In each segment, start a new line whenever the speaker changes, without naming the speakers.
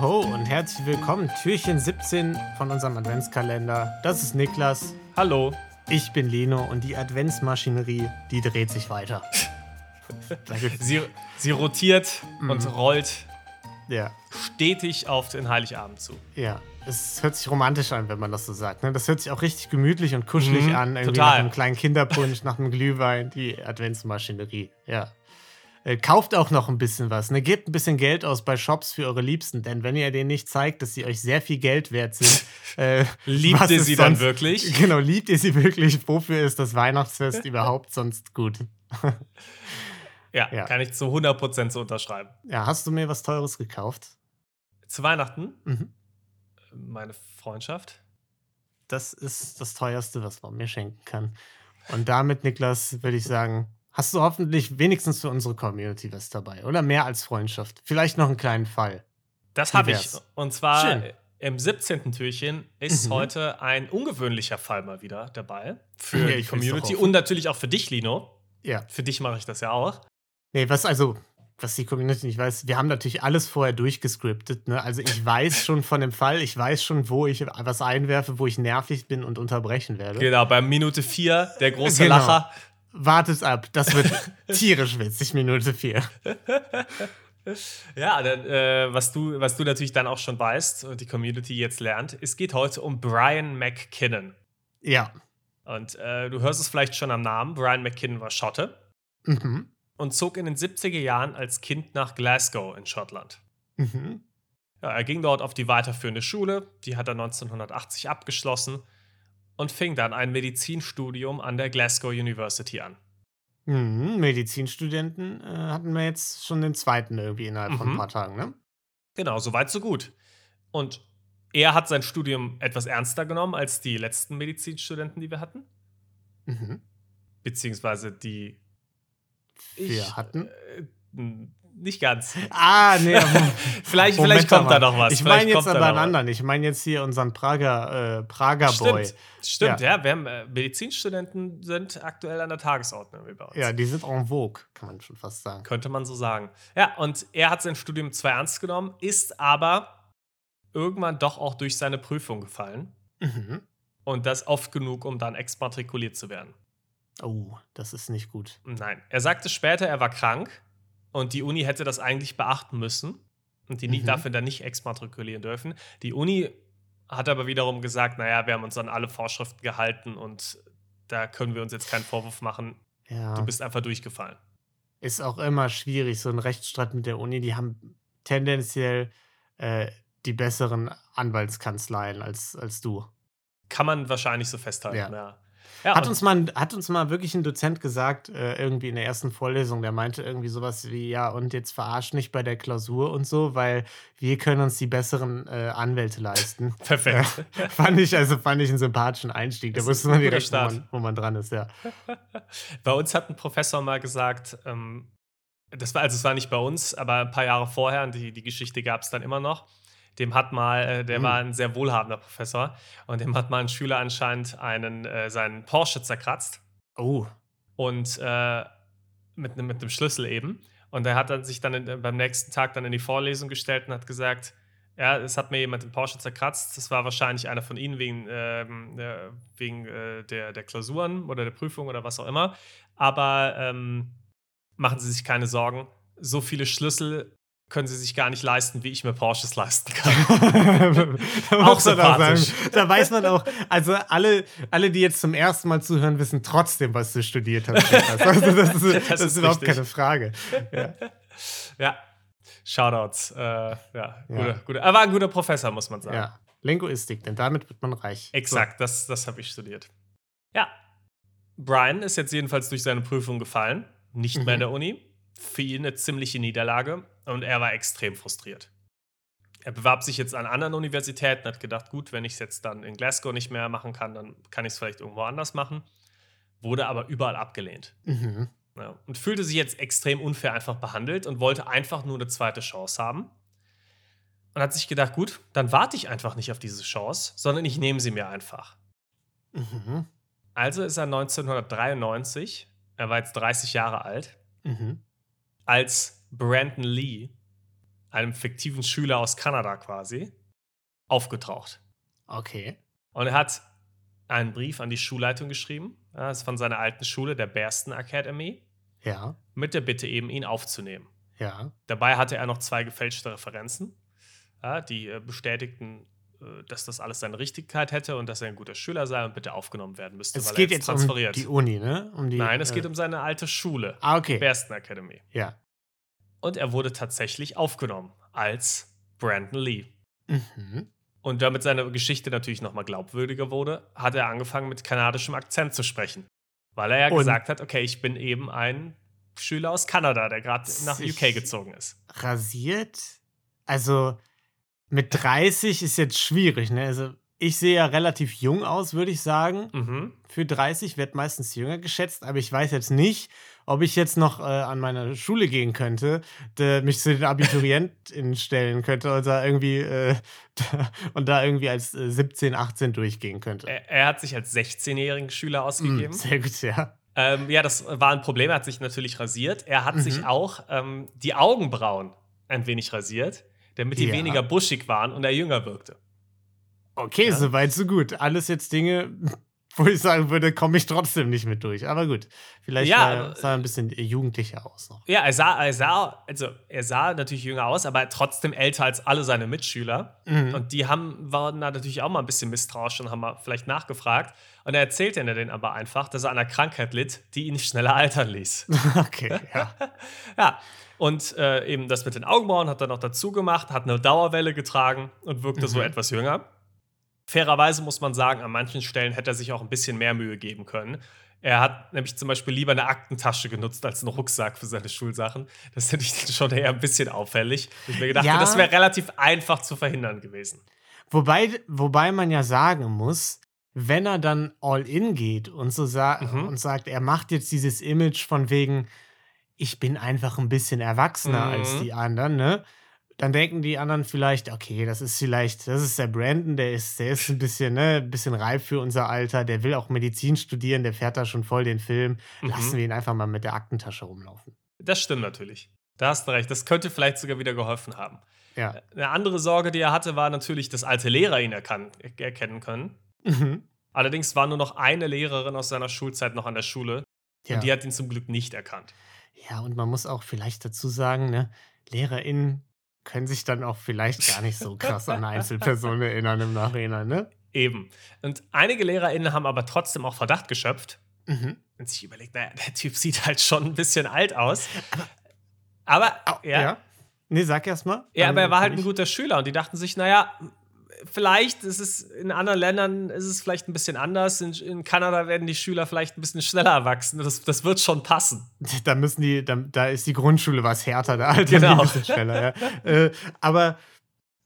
Ho, ho und herzlich willkommen. Türchen 17 von unserem Adventskalender. Das ist Niklas.
Hallo.
Ich bin Leno und die Adventsmaschinerie, die dreht sich weiter.
sie, sie rotiert mhm. und rollt
ja.
stetig auf den Heiligabend zu.
Ja, es hört sich romantisch an, wenn man das so sagt. Ne? Das hört sich auch richtig gemütlich und kuschelig mhm, an.
Irgendwie total.
Nach einem kleinen Kinderpunsch, nach einem Glühwein, die Adventsmaschinerie. Ja. Äh, kauft auch noch ein bisschen was. Ne? Gebt ein bisschen Geld aus bei Shops für eure Liebsten, denn wenn ihr denen nicht zeigt, dass sie euch sehr viel Geld wert sind,
äh, liebt ihr sie sonst, dann wirklich?
Genau, liebt ihr sie wirklich? Wofür ist das Weihnachtsfest überhaupt sonst gut?
ja, ja, kann ich zu 100% so unterschreiben.
Ja, hast du mir was Teures gekauft?
Zu Weihnachten?
Mhm.
Meine Freundschaft.
Das ist das teuerste, was man mir schenken kann. Und damit, Niklas, würde ich sagen, hast du hoffentlich wenigstens für unsere Community was dabei. Oder mehr als Freundschaft. Vielleicht noch einen kleinen Fall.
Das habe ich. Und zwar Schön. im 17. Türchen ist mhm. heute ein ungewöhnlicher Fall mal wieder dabei. Für ja, die Community und natürlich auch für dich, Lino.
Ja.
Für dich mache ich das ja auch.
Nee, was also, was die Community nicht weiß, wir haben natürlich alles vorher durchgescriptet. Ne? Also ich weiß schon von dem Fall, ich weiß schon, wo ich was einwerfe, wo ich nervig bin und unterbrechen werde.
Genau, bei Minute 4, der große genau. Lacher.
Wartet ab, das wird tierisch witzig, Minute 4.
Ja, dann, äh, was, du, was du natürlich dann auch schon weißt und die Community jetzt lernt, es geht heute um Brian McKinnon.
Ja.
Und äh, du hörst es vielleicht schon am Namen. Brian McKinnon war Schotte
mhm.
und zog in den 70er Jahren als Kind nach Glasgow in Schottland.
Mhm.
Ja, er ging dort auf die weiterführende Schule, die hat er 1980 abgeschlossen und fing dann ein Medizinstudium an der Glasgow University an.
Mhm, Medizinstudenten äh, hatten wir jetzt schon den zweiten irgendwie innerhalb mhm. von ein paar Tagen, ne?
Genau, soweit so gut. Und er hat sein Studium etwas ernster genommen als die letzten Medizinstudenten, die wir hatten.
Mhm.
Beziehungsweise die
wir ich, hatten.
Äh, nicht ganz.
Ah, nee.
vielleicht, vielleicht kommt da noch was.
Ich meine jetzt aber einen anderen. Ich meine jetzt hier unseren Prager, äh, Prager
Stimmt.
Boy.
Stimmt, ja. ja. Wir haben, äh, Medizinstudenten sind aktuell an der Tagesordnung bei uns.
Ja, die sind en vogue, kann man schon fast sagen.
Könnte man so sagen. Ja, und er hat sein Studium zwar ernst genommen, ist aber irgendwann doch auch durch seine Prüfung gefallen.
Mhm.
Und das oft genug, um dann exmatrikuliert zu werden.
Oh, das ist nicht gut.
Nein. Er sagte später, er war krank und die Uni hätte das eigentlich beachten müssen und die mhm. dafür dann nicht exmatrikulieren dürfen. Die Uni hat aber wiederum gesagt, naja, wir haben uns an alle Vorschriften gehalten und da können wir uns jetzt keinen Vorwurf machen.
Ja.
Du bist einfach durchgefallen.
Ist auch immer schwierig, so ein Rechtsstreit mit der Uni. Die haben tendenziell äh, die besseren Anwaltskanzleien als, als du.
Kann man wahrscheinlich so festhalten, ja. ja.
Ja, hat, uns mal, hat uns mal wirklich ein Dozent gesagt, äh, irgendwie in der ersten Vorlesung, der meinte irgendwie sowas wie, ja, und jetzt verarscht nicht bei der Klausur und so, weil wir können uns die besseren äh, Anwälte leisten.
Perfekt.
Äh, fand ich, also fand ich einen sympathischen Einstieg. Da wusste man direkt, wo man, wo man, dran ist, ja.
bei uns hat ein Professor mal gesagt, ähm, das war, also es war nicht bei uns, aber ein paar Jahre vorher, und die, die Geschichte gab es dann immer noch dem hat mal, äh, der mhm. war ein sehr wohlhabender Professor und dem hat mal ein Schüler anscheinend einen, äh, seinen Porsche zerkratzt.
Oh.
Und äh, mit, ne, mit einem Schlüssel eben. Und er hat dann sich dann in, beim nächsten Tag dann in die Vorlesung gestellt und hat gesagt, ja, es hat mir jemand den Porsche zerkratzt. Das war wahrscheinlich einer von Ihnen wegen, ähm, äh, wegen äh, der, der Klausuren oder der Prüfung oder was auch immer. Aber ähm, machen Sie sich keine Sorgen. So viele Schlüssel können sie sich gar nicht leisten, wie ich mir Porsches leisten kann.
auch sympathisch. Da, da weiß man auch, also alle, alle, die jetzt zum ersten Mal zuhören, wissen trotzdem, was du studiert hast. Also das ist, das das ist überhaupt richtig. keine Frage.
Ja, ja. Shoutouts. Äh, ja, ja. Guter, guter, er war ein guter Professor, muss man sagen.
Ja, Linguistik, denn damit wird man reich.
Exakt, so. das, das habe ich studiert. Ja. Brian ist jetzt jedenfalls durch seine Prüfung gefallen, nicht mhm. mehr in der Uni für ihn eine ziemliche Niederlage und er war extrem frustriert. Er bewarb sich jetzt an anderen Universitäten, hat gedacht, gut, wenn ich es jetzt dann in Glasgow nicht mehr machen kann, dann kann ich es vielleicht irgendwo anders machen. Wurde aber überall abgelehnt.
Mhm.
Ja, und fühlte sich jetzt extrem unfair einfach behandelt und wollte einfach nur eine zweite Chance haben. Und hat sich gedacht, gut, dann warte ich einfach nicht auf diese Chance, sondern ich nehme sie mir einfach.
Mhm.
Also ist er 1993, er war jetzt 30 Jahre alt,
mhm
als Brandon Lee einem fiktiven Schüler aus Kanada quasi, aufgetaucht.
Okay.
Und er hat einen Brief an die Schulleitung geschrieben, das ist von seiner alten Schule, der Bearston Academy,
Ja.
mit der Bitte eben, ihn aufzunehmen.
Ja.
Dabei hatte er noch zwei gefälschte Referenzen, die äh, bestätigten, äh, dass das alles seine Richtigkeit hätte und dass er ein guter Schüler sei und bitte aufgenommen werden müsste,
Es
weil
geht
er
jetzt
jetzt
um
transferiert.
die Uni, ne? Um die,
Nein, es
äh,
geht um seine alte Schule,
Ah, okay.
Bearston Academy.
Ja.
Und er wurde tatsächlich aufgenommen als Brandon Lee.
Mhm.
Und damit seine Geschichte natürlich nochmal glaubwürdiger wurde, hat er angefangen mit kanadischem Akzent zu sprechen. Weil er ja
Und-
gesagt hat, okay, ich bin eben ein Schüler aus Kanada, der gerade nach UK gezogen ist.
Rasiert? Also mit 30 ist jetzt schwierig, ne? Also ich sehe ja relativ jung aus, würde ich sagen.
Mhm.
Für 30 wird meistens jünger geschätzt, aber ich weiß jetzt nicht, ob ich jetzt noch äh, an meine Schule gehen könnte, der mich zu den AbiturientInnen stellen könnte und da irgendwie äh, und da irgendwie als äh, 17, 18 durchgehen könnte.
Er, er hat sich als 16-jährigen Schüler
Mm,
ausgegeben.
sehr gut, ja.
Ähm, ja, das war ein Problem. Er hat sich natürlich rasiert. Er hat
Mhm.
sich auch ähm, die Augenbrauen ein wenig rasiert, damit die
Ja.
weniger buschig waren und er jünger wirkte.
Okay,
Ja.
so weit, so gut. Alles jetzt Dinge, wo ich sagen würde, komme ich trotzdem nicht mit durch. Aber gut, vielleicht
Ja,
sah, er- ein bisschen jugendlicher aus noch.
Ja, er sah, er sah, also er sah natürlich jünger aus, aber trotzdem älter als alle seine Mitschüler.
Mhm.
Und die haben, waren da natürlich auch mal ein bisschen misstrauisch und haben mal vielleicht nachgefragt. Und er erzählte ihnen dann aber einfach, dass er an einer Krankheit litt, die ihn schneller altern ließ.
Okay, ja.
ja. Und äh, eben das mit den Augenbrauen hat er noch dazu gemacht, hat eine Dauerwelle getragen und wirkte so
Mhm.
etwas jünger. Fairerweise muss man sagen, an manchen Stellen hätte er sich auch ein bisschen mehr Mühe geben können. Er hat nämlich zum Beispiel lieber eine Aktentasche genutzt als einen Rucksack für seine Schulsachen. Das finde ich schon eher ein bisschen auffällig. Ich mir gedacht,
Ja.
das wäre relativ einfach zu verhindern gewesen.
Wobei, wobei man ja sagen muss, wenn er dann all in geht und so sa
Mhm.
und sagt, er macht jetzt dieses Image von wegen, ich bin einfach ein bisschen erwachsener
Mhm.
als die anderen, ne? Dann denken die anderen vielleicht, okay, das ist vielleicht, das ist der Brandon, der ist, der ist ein bisschen, ne, ein bisschen reif für unser Alter, der will auch Medizin studieren, der fährt da schon voll den Film. Lassen
Mhm.
wir ihn einfach mal mit der Aktentasche rumlaufen.
Das stimmt natürlich. Da hast du recht. Das könnte vielleicht sogar wieder geholfen haben.
Ja.
Eine andere Sorge, die er hatte, war natürlich, dass alte Lehrer ihn erkan erkennen können.
Mhm.
Allerdings war nur noch eine Lehrerin aus seiner Schulzeit noch an der Schule
Ja.
und die hat ihn zum Glück nicht erkannt.
Ja, und man muss auch vielleicht dazu sagen, ne, LehrerInnen können sich dann auch vielleicht gar nicht so krass an Einzelpersonen erinnern im Nachhinein, ne?
Eben. Und einige LehrerInnen haben aber trotzdem auch Verdacht geschöpft
Mhm.
und sich überlegt, naja, der Typ sieht halt schon ein bisschen alt aus. Aber,
Au,
ja,
ja. Nee, sag erst mal.
Ja, aber er war halt ein guter Schüler und die dachten sich, naja, vielleicht ist es in anderen Ländern ist es vielleicht ein bisschen anders. In, in Kanada werden die Schüler vielleicht ein bisschen schneller erwachsen. Das, das wird schon passen.
Da müssen die, da, da ist die Grundschule was härter, da altern
Genau.
die ein bisschen schneller, ja. äh, aber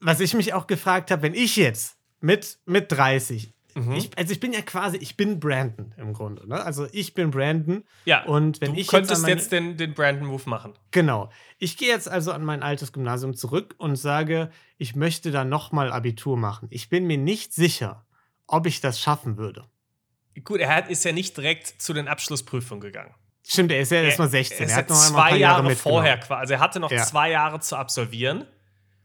was ich mich auch gefragt habe, wenn ich jetzt mit, mit 30,
Mhm.
ich, also ich bin ja quasi, ich bin Brandon im Grunde, ne? Also ich bin Brandon
ja,
und wenn
du
ich
könntest
jetzt, meine-
jetzt den, den Brandon-Move machen.
Genau. Ich gehe jetzt also an mein altes Gymnasium zurück und sage, ich möchte da nochmal Abitur machen. Ich bin mir nicht sicher, ob ich das schaffen würde.
Gut, er hat, ist ja nicht direkt zu den Abschlussprüfungen gegangen.
Stimmt, er ist ja erst mal 16.
Er
er hat noch
zwei Jahre,
mitgenommen.
vorher quasi. Also er hatte noch
Ja.
zwei Jahre zu absolvieren.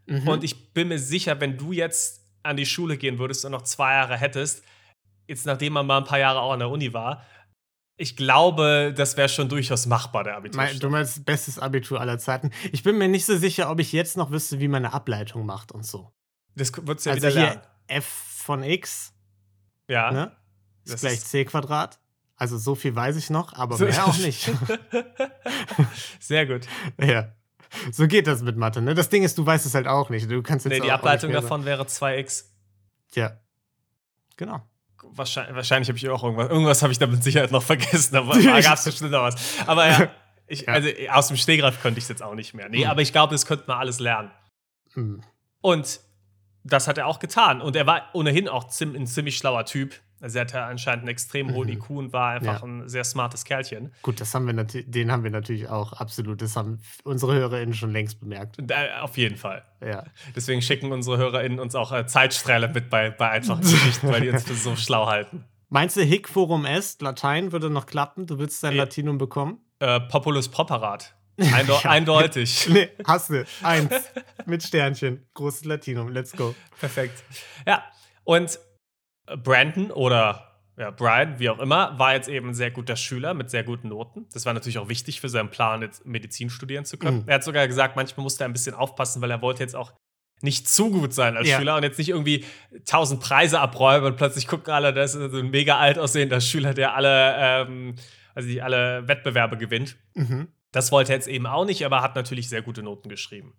Mhm.
Und ich bin mir sicher, wenn du jetzt an die Schule gehen würdest und noch zwei Jahre hättest, jetzt nachdem man mal ein paar Jahre auch an der Uni war, ich glaube, das wäre schon durchaus machbar, der Abitur.
Mein, du meinst bestes Abitur aller Zeiten. Ich bin mir nicht so sicher, ob ich jetzt noch wüsste, wie man eine Ableitung macht und so.
Das du ja
also
wieder
hier
lernen.
f von x
Ja.
ne, ist
Das
gleich
ist-
c Quadrat. Also so viel weiß ich noch, aber mehr auch nicht.
Sehr gut.
ja. So geht das mit Mathe, ne? Das Ding ist, du weißt es halt auch nicht. Du kannst jetzt
Nee, die Ableitung davon wäre 2x.
Ja. Genau.
Wahrscheinlich, wahrscheinlich habe ich auch irgendwas. Irgendwas habe ich da mit Sicherheit noch vergessen, aber da gab es bestimmt noch was. Aber ja, ich,
Ja.
also aus dem Stegreif könnte ich es jetzt auch nicht mehr. Nee,
Hm.
aber ich glaube, das könnte man alles lernen.
Hm.
Und das hat er auch getan. Und er war ohnehin auch ein ziemlich schlauer Typ. Also er hatte anscheinend einen extrem hohen
Mhm.
IQ und war einfach
Ja.
ein sehr smartes Kerlchen.
Gut, das haben wir den haben wir natürlich auch absolut. Das haben unsere HörerInnen schon längst bemerkt.
Äh, auf jeden Fall.
Ja.
Deswegen schicken unsere HörerInnen uns auch äh, Zeitstrahle mit bei, bei einfachen Geschichten, weil die uns für so schlau halten.
Meinst du, Hic Forum Est, Latein würde noch klappen? Du willst dein
Ja.
Latinum bekommen?
Äh, Populus Properat. Eindo ja. Eindeutig.
Nee, hast du. Eins. Mit Sternchen. Großes Latinum. Let's go.
Perfekt. Ja. Und Brandon oder ja, Brian, wie auch immer, war jetzt eben ein sehr guter Schüler mit sehr guten Noten. Das war natürlich auch wichtig für seinen Plan, jetzt Medizin studieren zu können. Mhm. Er hat sogar gesagt, manchmal musste er ein bisschen aufpassen, weil er wollte jetzt auch nicht zu gut sein als ja. Schüler und jetzt nicht irgendwie tausend Preise abräumen und plötzlich gucken alle, das ist so ein mega alt aussehender Schüler, der alle, ähm, also die alle Wettbewerbe gewinnt. Mhm. Das wollte er jetzt eben auch nicht, aber hat natürlich sehr gute Noten geschrieben.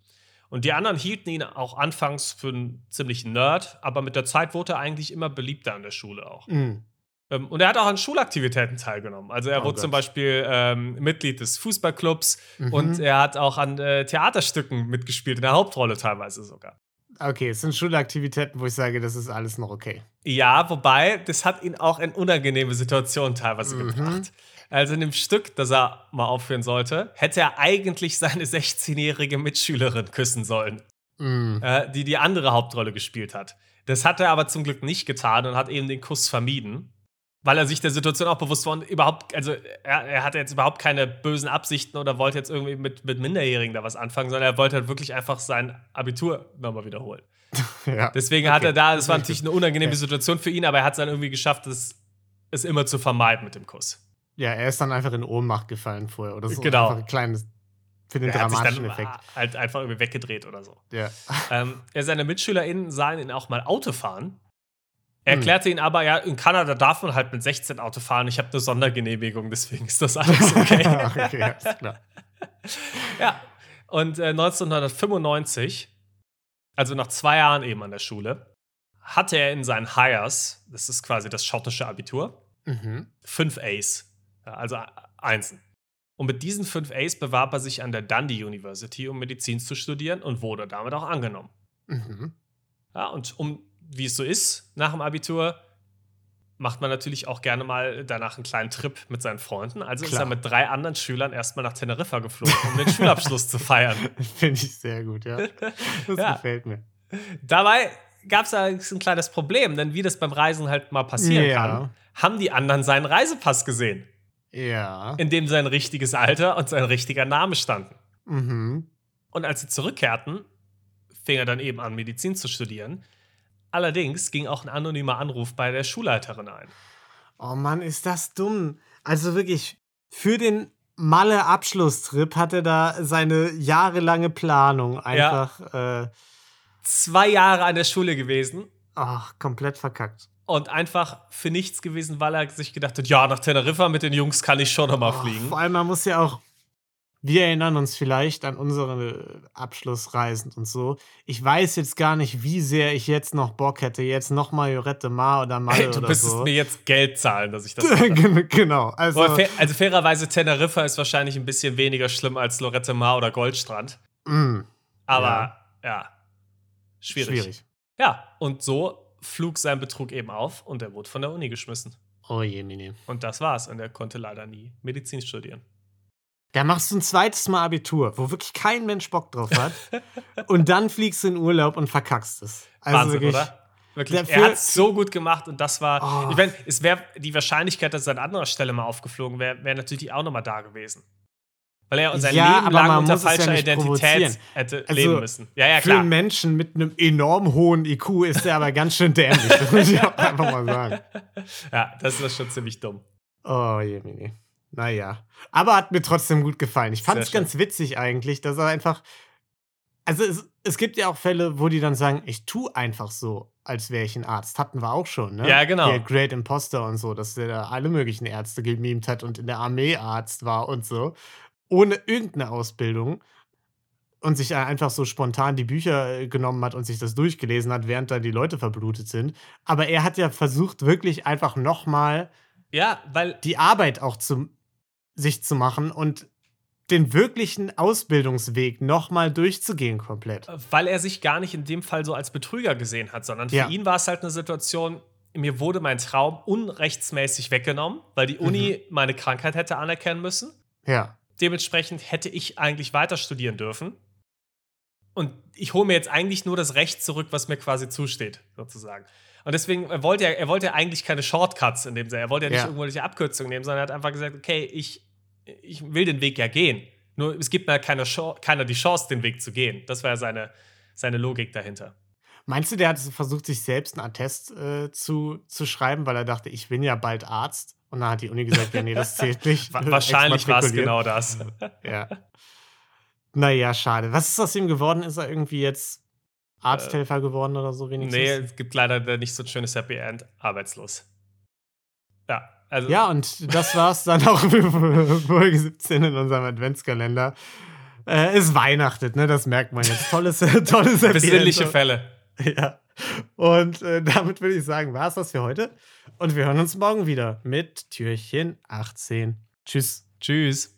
Und die anderen hielten ihn auch anfangs für einen ziemlichen Nerd, aber mit der Zeit wurde er eigentlich immer beliebter an der Schule auch. Mhm. Ähm, und er hat auch an Schulaktivitäten teilgenommen. Also er oh wurde Gott. zum Beispiel ähm, Mitglied des Fußballclubs mhm. und er hat auch an äh, Theaterstücken mitgespielt, in der Hauptrolle teilweise sogar.
Okay, es sind Schulaktivitäten, wo ich sage, das ist alles noch okay.
Ja, wobei, das hat ihn auch in unangenehme Situationen teilweise mhm. gebracht. Also in dem Stück, das er mal aufführen sollte, hätte er eigentlich seine 16-jährige Mitschülerin küssen sollen, mhm. äh, die die andere Hauptrolle gespielt hat. Das hat er aber zum Glück nicht getan und hat eben den Kuss vermieden weil er sich der Situation auch bewusst war und überhaupt, also er, er, hatte jetzt überhaupt keine bösen Absichten oder wollte jetzt irgendwie mit, mit Minderjährigen da was anfangen, sondern er wollte halt wirklich einfach sein Abitur nochmal wiederholen. ja. Deswegen okay. hat er da, das war natürlich eine unangenehme Situation für ihn, aber er hat es dann irgendwie geschafft, es, es immer zu vermeiden mit dem Kuss.
Ja, er ist dann einfach in Ohnmacht gefallen vorher oder so.
Genau.
Einfach ein kleines für den er dramatischen hat sich dann
Effekt. Halt einfach irgendwie weggedreht oder so.
Ja.
Ähm, seine MitschülerInnen sahen ihn auch mal Auto fahren er hm. erklärte ihn aber, ja, in Kanada darf man halt mit 16 Auto fahren. Ich habe eine Sondergenehmigung, deswegen ist das alles okay. okay, ist klar. ja, und äh, 1995, also nach zwei Jahren eben an der Schule, hatte er in seinen Hires, das ist quasi das schottische Abitur, mhm. fünf A's, also Einsen. Und mit diesen fünf A's bewarb er sich an der Dundee University, um Medizin zu studieren und wurde damit auch angenommen. Mhm. Ja, und um wie es so ist nach dem Abitur, macht man natürlich auch gerne mal danach einen kleinen Trip mit seinen Freunden. Also Klar. ist er mit drei anderen Schülern erstmal nach Teneriffa geflogen, um den Schulabschluss zu feiern.
Finde ich sehr gut, ja. Das ja. gefällt mir.
Dabei gab es ein kleines Problem, denn wie das beim Reisen halt mal passieren ja. kann, haben die anderen seinen Reisepass gesehen.
Ja.
In dem sein richtiges Alter und sein richtiger Name standen.
Mhm.
Und als sie zurückkehrten, fing er dann eben an, Medizin zu studieren. Allerdings ging auch ein anonymer Anruf bei der Schulleiterin ein.
Oh Mann, ist das dumm. Also wirklich, für den Malle-Abschlusstrip hat er da seine jahrelange Planung einfach. Ja. Äh,
Zwei Jahre an der Schule gewesen.
Ach, komplett verkackt.
Und einfach für nichts gewesen, weil er sich gedacht hat, ja, nach Teneriffa mit den Jungs kann ich schon nochmal oh, fliegen.
Vor allem, man muss ja auch wir erinnern uns vielleicht an unsere Abschlussreisen und so. Ich weiß jetzt gar nicht, wie sehr ich jetzt noch Bock hätte, jetzt noch mal Jorette Mar oder Malle hey,
du müsstest
so.
mir jetzt Geld zahlen, dass ich das
Genau. Also,
fair, also fairerweise, Teneriffa ist wahrscheinlich ein bisschen weniger schlimm als Lorette Mar oder Goldstrand.
Mm,
Aber ja, ja schwierig.
schwierig.
Ja, und so flog sein Betrug eben auf und er wurde von der Uni geschmissen.
Oh je, Mini.
Und das war's. Und er konnte leider nie Medizin studieren.
Da machst du ein zweites Mal Abitur, wo wirklich kein Mensch Bock drauf hat. und dann fliegst du in Urlaub und verkackst es.
Also Wahnsinn, wirklich, oder? Wirklich. er hat es so gut gemacht und das war. Oh. Ich meine, es wäre die Wahrscheinlichkeit, dass er an anderer Stelle mal aufgeflogen wäre, wäre natürlich auch nochmal da gewesen. Weil er sein
ja,
Leben lang unter falscher ja Identität hätte also, leben müssen. Ja, ja,
klar. Für einen Menschen mit einem enorm hohen IQ ist er aber ganz schön dämlich. Das muss ich auch einfach mal sagen.
Ja, das ist schon ziemlich dumm.
Oh, Jemini. Naja. Aber hat mir trotzdem gut gefallen. Ich fand es ganz witzig eigentlich, dass er einfach. Also es, es gibt ja auch Fälle, wo die dann sagen, ich tue einfach so, als wäre ich ein Arzt. Hatten wir auch schon, ne?
Ja, genau.
Der Great Imposter und so, dass der da alle möglichen Ärzte gemimt hat und in der Armee Arzt war und so. Ohne irgendeine Ausbildung. Und sich einfach so spontan die Bücher äh, genommen hat und sich das durchgelesen hat, während da die Leute verblutet sind. Aber er hat ja versucht, wirklich einfach nochmal
ja, weil
die Arbeit auch zu sich zu machen und den wirklichen Ausbildungsweg nochmal durchzugehen komplett.
Weil er sich gar nicht in dem Fall so als Betrüger gesehen hat, sondern für ja. ihn war es halt eine Situation, mir wurde mein Traum unrechtsmäßig weggenommen, weil die Uni mhm. meine Krankheit hätte anerkennen müssen.
Ja.
Dementsprechend hätte ich eigentlich weiter studieren dürfen. Und ich hole mir jetzt eigentlich nur das Recht zurück, was mir quasi zusteht, sozusagen. Und deswegen er wollte er, er wollte eigentlich keine Shortcuts in dem Sinne. Er wollte ja nicht ja. irgendwelche Abkürzungen nehmen, sondern er hat einfach gesagt, okay, ich, ich will den Weg ja gehen. Nur es gibt mir keine keiner die Chance, den Weg zu gehen. Das war ja seine, seine Logik dahinter.
Meinst du, der hat versucht, sich selbst einen Attest äh, zu, zu schreiben, weil er dachte, ich bin ja bald Arzt? Und dann hat die Uni gesagt, ja, nee, das zählt nicht.
Wahrscheinlich war es genau das.
ja. Naja, schade. Was ist aus ihm geworden? Ist er irgendwie jetzt Arzthelfer äh, geworden oder so wenigstens?
Nee, es gibt leider nicht so ein schönes Happy End. Arbeitslos. Ja,
also. Ja, und das war's dann auch für Folge 17 in unserem Adventskalender. Äh, es weihnachtet, ne? Das merkt man jetzt. Tolles, tolles
Besinnliche Fälle.
Ja. Und äh, damit würde ich sagen, war es das für heute. Und wir hören uns morgen wieder mit Türchen 18. Tschüss.
Tschüss.